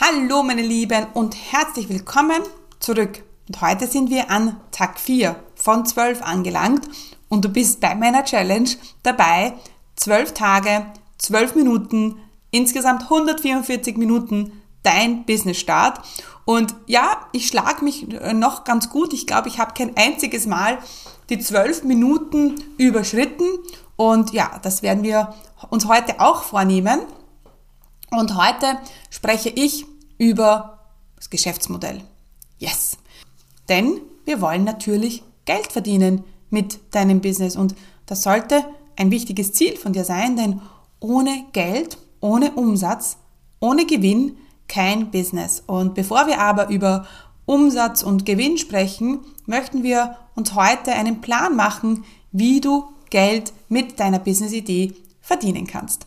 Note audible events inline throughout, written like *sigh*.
Hallo meine Lieben und herzlich willkommen zurück. Und heute sind wir an Tag 4 von 12 angelangt und du bist bei meiner Challenge dabei. 12 Tage, 12 Minuten, insgesamt 144 Minuten dein Business Start. Und ja, ich schlage mich noch ganz gut. Ich glaube, ich habe kein einziges Mal die 12 Minuten überschritten. Und ja, das werden wir uns heute auch vornehmen. Und heute spreche ich über das Geschäftsmodell. Yes! Denn wir wollen natürlich Geld verdienen mit deinem Business und das sollte ein wichtiges Ziel von dir sein, denn ohne Geld, ohne Umsatz, ohne Gewinn kein Business. Und bevor wir aber über Umsatz und Gewinn sprechen, möchten wir uns heute einen Plan machen, wie du Geld mit deiner Business-Idee verdienen kannst.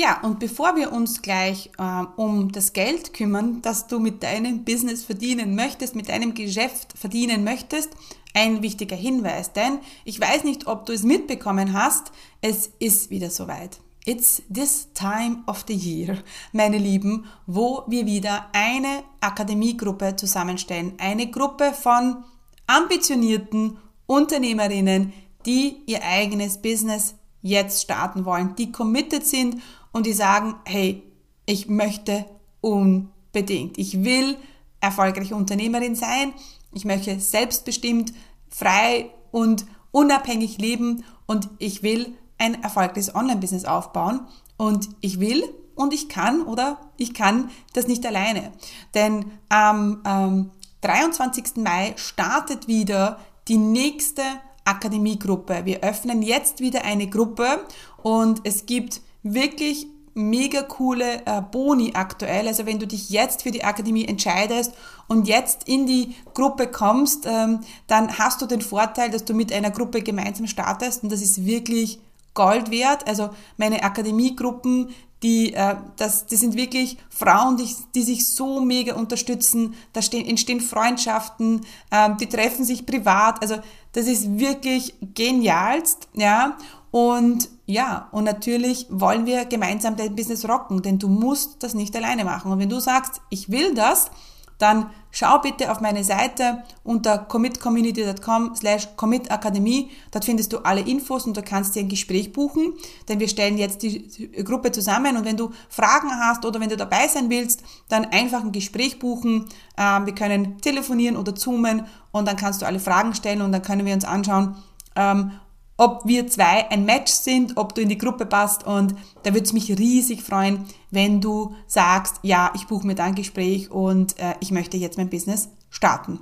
Ja, und bevor wir uns gleich äh, um das Geld kümmern, das du mit deinem Business verdienen möchtest, mit deinem Geschäft verdienen möchtest, ein wichtiger Hinweis, denn ich weiß nicht, ob du es mitbekommen hast, es ist wieder soweit. It's this time of the year, meine Lieben, wo wir wieder eine Akademiegruppe zusammenstellen. Eine Gruppe von ambitionierten Unternehmerinnen, die ihr eigenes Business jetzt starten wollen, die committed sind und die sagen, hey, ich möchte unbedingt, ich will erfolgreiche Unternehmerin sein, ich möchte selbstbestimmt, frei und unabhängig leben und ich will ein erfolgreiches Online-Business aufbauen und ich will und ich kann oder ich kann das nicht alleine. Denn am ähm, 23. Mai startet wieder die nächste Akademiegruppe. Wir öffnen jetzt wieder eine Gruppe und es gibt wirklich mega coole äh, Boni aktuell. Also wenn du dich jetzt für die Akademie entscheidest und jetzt in die Gruppe kommst, ähm, dann hast du den Vorteil, dass du mit einer Gruppe gemeinsam startest und das ist wirklich Gold wert. Also meine Akademiegruppen, die, äh, das, das sind wirklich Frauen, die, die sich so mega unterstützen. Da stehen, entstehen Freundschaften, äh, die treffen sich privat. Also das ist wirklich genialst, ja. Und ja, und natürlich wollen wir gemeinsam dein Business rocken, denn du musst das nicht alleine machen. Und wenn du sagst, ich will das, dann schau bitte auf meine Seite unter commitcommunity.com slash commitakademie. Dort findest du alle Infos und du kannst dir ein Gespräch buchen, denn wir stellen jetzt die Gruppe zusammen und wenn du Fragen hast oder wenn du dabei sein willst, dann einfach ein Gespräch buchen. Ähm, wir können telefonieren oder zoomen und dann kannst du alle Fragen stellen und dann können wir uns anschauen, ähm, ob wir zwei ein Match sind, ob du in die Gruppe passt und da würde es mich riesig freuen, wenn du sagst, ja, ich buche mir da ein Gespräch und äh, ich möchte jetzt mein Business starten.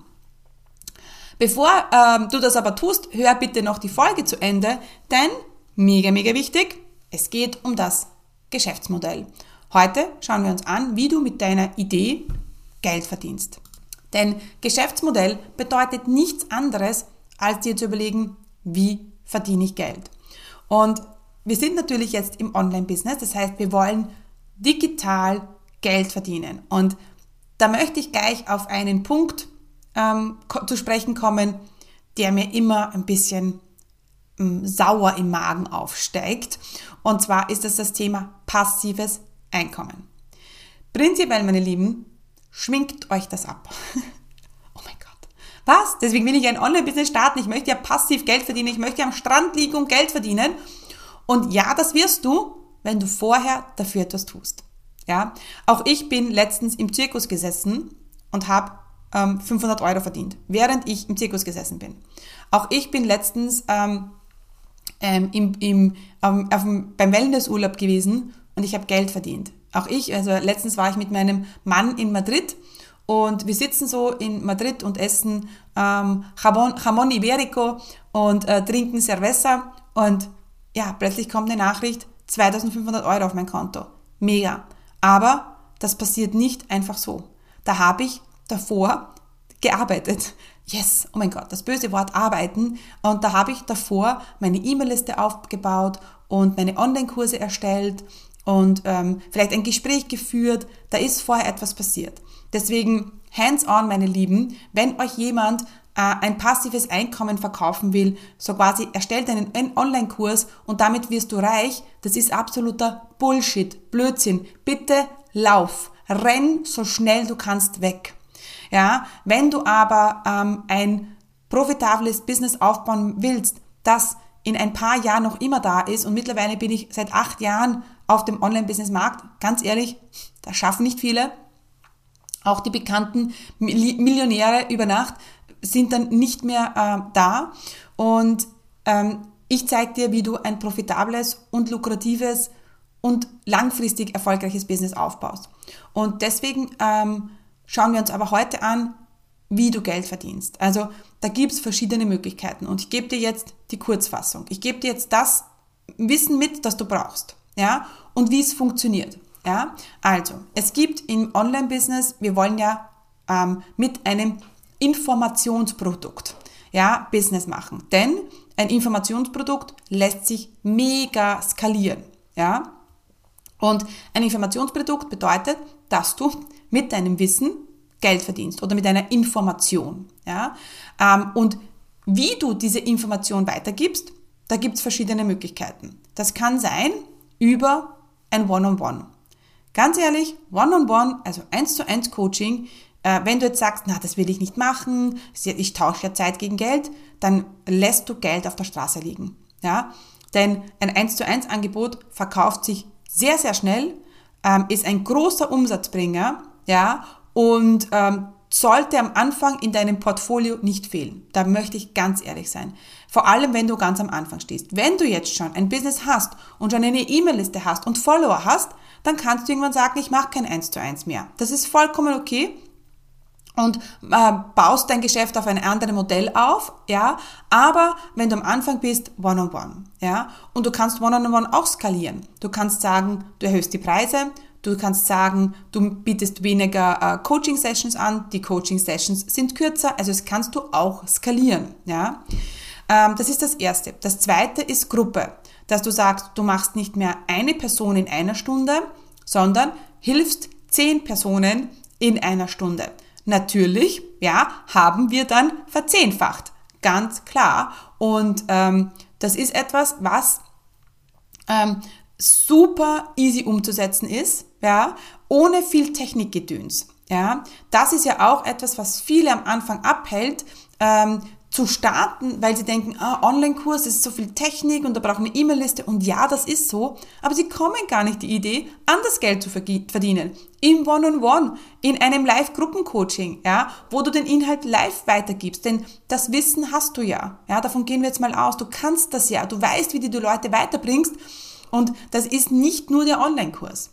Bevor ähm, du das aber tust, hör bitte noch die Folge zu Ende, denn mega, mega wichtig, es geht um das Geschäftsmodell. Heute schauen wir uns an, wie du mit deiner Idee Geld verdienst. Denn Geschäftsmodell bedeutet nichts anderes, als dir zu überlegen, wie verdiene ich Geld. Und wir sind natürlich jetzt im Online-Business, das heißt, wir wollen digital Geld verdienen. Und da möchte ich gleich auf einen Punkt ähm, zu sprechen kommen, der mir immer ein bisschen ähm, sauer im Magen aufsteigt. Und zwar ist das das Thema passives Einkommen. Prinzipiell, meine Lieben, schminkt euch das ab. *laughs* Was? Deswegen will ich ein Online-Business starten. Ich möchte ja passiv Geld verdienen. Ich möchte am Strand liegen und Geld verdienen. Und ja, das wirst du, wenn du vorher dafür etwas tust. Ja, auch ich bin letztens im Zirkus gesessen und habe ähm, 500 Euro verdient, während ich im Zirkus gesessen bin. Auch ich bin letztens ähm, ähm, im, im, ähm, auf dem, beim Wellnessurlaub gewesen und ich habe Geld verdient. Auch ich, also letztens war ich mit meinem Mann in Madrid und wir sitzen so in Madrid und essen ähm, Jamon, Jamon Iberico und äh, trinken Cerveza. Und ja, plötzlich kommt eine Nachricht, 2500 Euro auf mein Konto. Mega. Aber das passiert nicht einfach so. Da habe ich davor gearbeitet. Yes, oh mein Gott, das böse Wort arbeiten. Und da habe ich davor meine E-Mail-Liste aufgebaut und meine Online-Kurse erstellt und ähm, vielleicht ein Gespräch geführt. Da ist vorher etwas passiert. Deswegen hands-on, meine Lieben, wenn euch jemand äh, ein passives Einkommen verkaufen will, so quasi erstellt einen, Online-Kurs und damit wirst du reich, das ist absoluter Bullshit, Blödsinn. Bitte lauf, renn so schnell du kannst weg. Ja, wenn du aber ähm, ein profitables Business aufbauen willst, das in ein paar Jahren noch immer da ist und mittlerweile bin ich seit acht Jahren auf dem Online-Business-Markt, ganz ehrlich, das schaffen nicht viele. Auch die bekannten Millionäre über Nacht sind dann nicht mehr äh, da. Und ähm, ich zeige dir, wie du ein profitables und lukratives und langfristig erfolgreiches Business aufbaust. Und deswegen ähm, schauen wir uns aber heute an, wie du Geld verdienst. Also da gibt es verschiedene Möglichkeiten und ich gebe dir jetzt die Kurzfassung. Ich gebe dir jetzt das Wissen mit, das du brauchst, ja, und wie es funktioniert. Ja, also es gibt im Online-Business, wir wollen ja ähm, mit einem Informationsprodukt, ja, Business machen, denn ein Informationsprodukt lässt sich mega skalieren, ja. Und ein Informationsprodukt bedeutet, dass du mit deinem Wissen Geld verdienst oder mit einer Information. Ja? Ähm, und wie du diese Information weitergibst, da gibt es verschiedene Möglichkeiten. Das kann sein über ein One-on-One. -on -One. Ganz ehrlich, One-on-One, -on -One, also eins zu eins Coaching, äh, wenn du jetzt sagst, na, das will ich nicht machen, ich tausche ja Zeit gegen Geld, dann lässt du Geld auf der Straße liegen. Ja? Denn ein 1 zu 1 Angebot verkauft sich sehr, sehr schnell, ähm, ist ein großer Umsatzbringer, ja, und ähm, sollte am Anfang in deinem Portfolio nicht fehlen. Da möchte ich ganz ehrlich sein. Vor allem, wenn du ganz am Anfang stehst. Wenn du jetzt schon ein Business hast und schon eine E-Mail-Liste hast und Follower hast, dann kannst du irgendwann sagen, ich mache kein 1 zu 1 mehr. Das ist vollkommen okay und äh, baust dein Geschäft auf ein anderes Modell auf, ja, aber wenn du am Anfang bist, one-on-one, -on -one, ja, und du kannst one-on-one -on -one auch skalieren. Du kannst sagen, du erhöhst die Preise, du kannst sagen, du bietest weniger äh, Coaching-Sessions an, die Coaching-Sessions sind kürzer, also das kannst du auch skalieren, ja. Ähm, das ist das Erste. Das Zweite ist Gruppe, dass du sagst, du machst nicht mehr eine Person in einer Stunde, sondern hilfst zehn Personen in einer Stunde. Natürlich, ja, haben wir dann verzehnfacht. Ganz klar. Und ähm, das ist etwas, was ähm, super easy umzusetzen ist, ja, ohne viel Technikgedöns. Ja, das ist ja auch etwas, was viele am Anfang abhält, ähm, zu starten, weil sie denken, ah, Online-Kurs ist so viel Technik und da braucht eine E-Mail-Liste. Und ja, das ist so, aber sie kommen gar nicht die Idee, anders Geld zu verdienen. Im One-on-One, -on -One, in einem Live-Gruppencoaching, ja, wo du den Inhalt live weitergibst, denn das Wissen hast du ja, ja, davon gehen wir jetzt mal aus, du kannst das ja, du weißt, wie du die Leute weiterbringst. Und das ist nicht nur der Online-Kurs.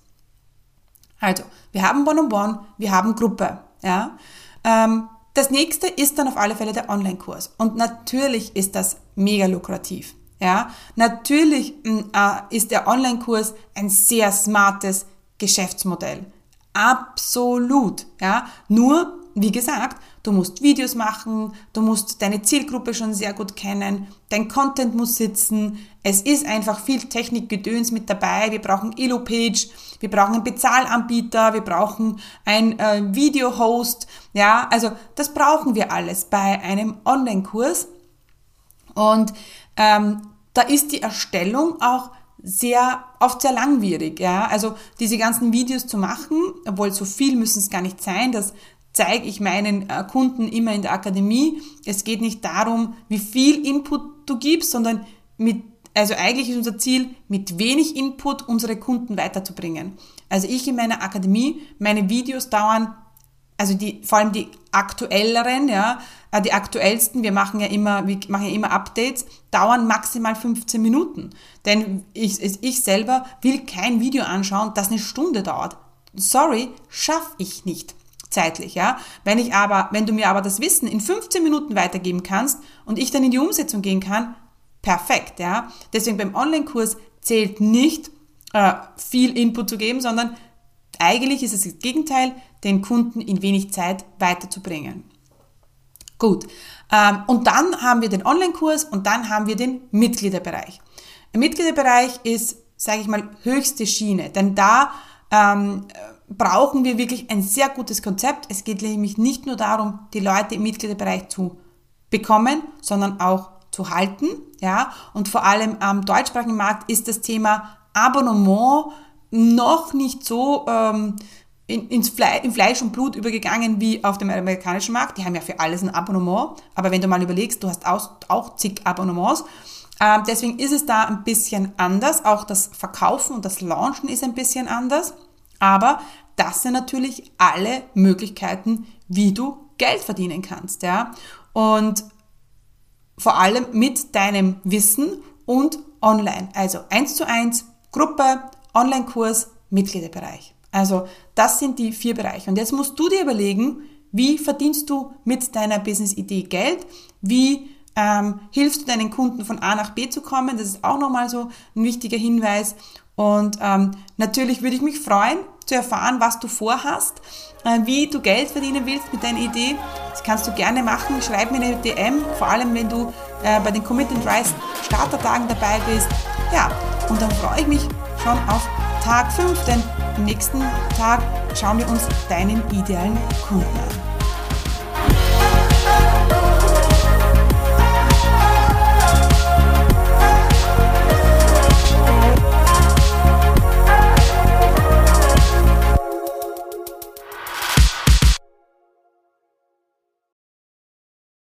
Also, wir haben One-on-One, -on -One, wir haben Gruppe, ja, ähm, das nächste ist dann auf alle Fälle der Online-Kurs. Und natürlich ist das mega lukrativ. Ja, natürlich mm, äh, ist der Online-Kurs ein sehr smartes Geschäftsmodell. Absolut. Ja, nur, wie gesagt, du musst Videos machen, du musst deine Zielgruppe schon sehr gut kennen, dein Content muss sitzen, es ist einfach viel Technikgedöns mit dabei, wir brauchen Elo-Page, wir brauchen einen Bezahlanbieter, wir brauchen ein äh, Video-Host, ja, also das brauchen wir alles bei einem Online-Kurs. Und ähm, da ist die Erstellung auch sehr, oft sehr langwierig, ja. Also diese ganzen Videos zu machen, obwohl so viel müssen es gar nicht sein, das zeige ich meinen äh, Kunden immer in der Akademie. Es geht nicht darum, wie viel Input du gibst, sondern mit, also eigentlich ist unser Ziel, mit wenig Input unsere Kunden weiterzubringen. Also ich in meiner Akademie, meine Videos dauern, also die, vor allem die aktuelleren, ja, äh, die aktuellsten, wir machen ja immer, wir machen ja immer Updates, dauern maximal 15 Minuten. Denn ich, ich selber will kein Video anschauen, das eine Stunde dauert. Sorry, schaffe ich nicht zeitlich, ja. Wenn ich aber, wenn du mir aber das Wissen in 15 Minuten weitergeben kannst und ich dann in die Umsetzung gehen kann, perfekt, ja. Deswegen beim Online-Kurs zählt nicht äh, viel Input zu geben, sondern eigentlich ist es das Gegenteil, den Kunden in wenig Zeit weiterzubringen. Gut, ähm, und dann haben wir den Online-Kurs und dann haben wir den Mitgliederbereich. Im Mitgliederbereich ist, sage ich mal, höchste Schiene, denn da ähm, brauchen wir wirklich ein sehr gutes Konzept. Es geht nämlich nicht nur darum, die Leute im Mitgliederbereich zu bekommen, sondern auch zu halten. Ja? Und vor allem am deutschsprachigen Markt ist das Thema Abonnement noch nicht so ähm, in, ins Fle in Fleisch und Blut übergegangen wie auf dem amerikanischen Markt. Die haben ja für alles ein Abonnement. Aber wenn du mal überlegst, du hast auch, auch zig Abonnements. Ähm, deswegen ist es da ein bisschen anders. Auch das Verkaufen und das Launchen ist ein bisschen anders. Aber das sind natürlich alle Möglichkeiten, wie du Geld verdienen kannst. Ja? Und vor allem mit deinem Wissen und online. Also eins zu eins, Gruppe, Online-Kurs, Mitgliederbereich. Also das sind die vier Bereiche. Und jetzt musst du dir überlegen, wie verdienst du mit deiner Business-Idee Geld? Wie ähm, hilfst du deinen Kunden von A nach B zu kommen? Das ist auch nochmal so ein wichtiger Hinweis. Und ähm, natürlich würde ich mich freuen, zu erfahren, was du vorhast, äh, wie du Geld verdienen willst mit deiner Idee. Das kannst du gerne machen. Schreib mir eine DM, vor allem wenn du äh, bei den Commit and Rise Startertagen dabei bist. Ja, und dann freue ich mich schon auf Tag 5, denn am nächsten Tag schauen wir uns deinen idealen Kunden an.